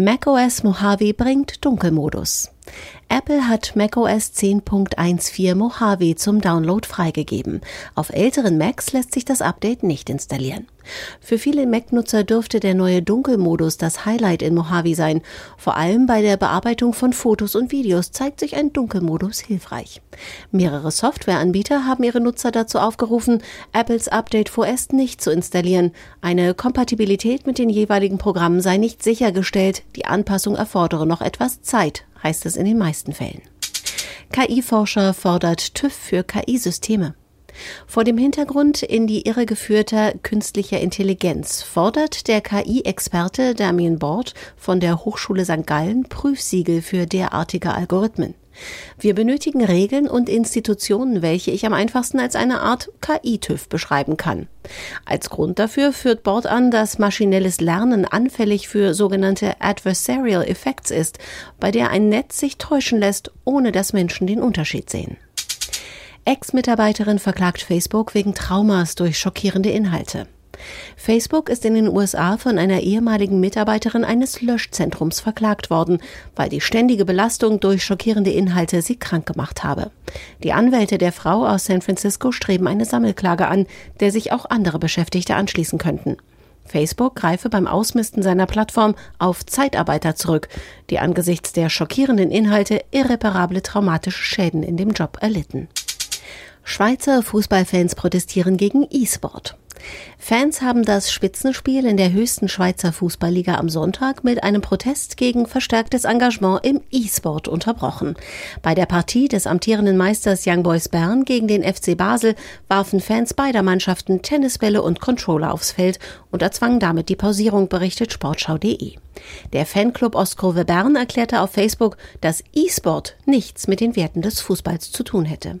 macOS Mojave bringt Dunkelmodus. Apple hat macOS 10.14 Mojave zum Download freigegeben. Auf älteren Macs lässt sich das Update nicht installieren. Für viele Mac-Nutzer dürfte der neue Dunkelmodus das Highlight in Mojave sein. Vor allem bei der Bearbeitung von Fotos und Videos zeigt sich ein Dunkelmodus hilfreich. Mehrere Softwareanbieter haben ihre Nutzer dazu aufgerufen, Apples Update vorerst nicht zu installieren. Eine Kompatibilität mit den jeweiligen Programmen sei nicht sichergestellt. Die Anpassung erfordere noch etwas Zeit, heißt es in den meisten Fällen. KI-Forscher fordert TÜV für KI-Systeme. Vor dem Hintergrund in die Irre geführter künstlicher Intelligenz fordert der KI-Experte Damien Bord von der Hochschule St. Gallen Prüfsiegel für derartige Algorithmen. Wir benötigen Regeln und Institutionen, welche ich am einfachsten als eine Art KI-TÜV beschreiben kann. Als Grund dafür führt Bord an, dass maschinelles Lernen anfällig für sogenannte Adversarial Effects ist, bei der ein Netz sich täuschen lässt, ohne dass Menschen den Unterschied sehen. Ex-Mitarbeiterin verklagt Facebook wegen Traumas durch schockierende Inhalte. Facebook ist in den USA von einer ehemaligen Mitarbeiterin eines Löschzentrums verklagt worden, weil die ständige Belastung durch schockierende Inhalte sie krank gemacht habe. Die Anwälte der Frau aus San Francisco streben eine Sammelklage an, der sich auch andere Beschäftigte anschließen könnten. Facebook greife beim Ausmisten seiner Plattform auf Zeitarbeiter zurück, die angesichts der schockierenden Inhalte irreparable traumatische Schäden in dem Job erlitten. Schweizer Fußballfans protestieren gegen E-Sport. Fans haben das Spitzenspiel in der höchsten Schweizer Fußballliga am Sonntag mit einem Protest gegen verstärktes Engagement im E-Sport unterbrochen. Bei der Partie des amtierenden Meisters Young Boys Bern gegen den FC Basel warfen Fans beider Mannschaften Tennisbälle und Controller aufs Feld und erzwangen damit die Pausierung, berichtet Sportschau.de. Der Fanclub Ostkurve Bern erklärte auf Facebook, dass E-Sport nichts mit den Werten des Fußballs zu tun hätte.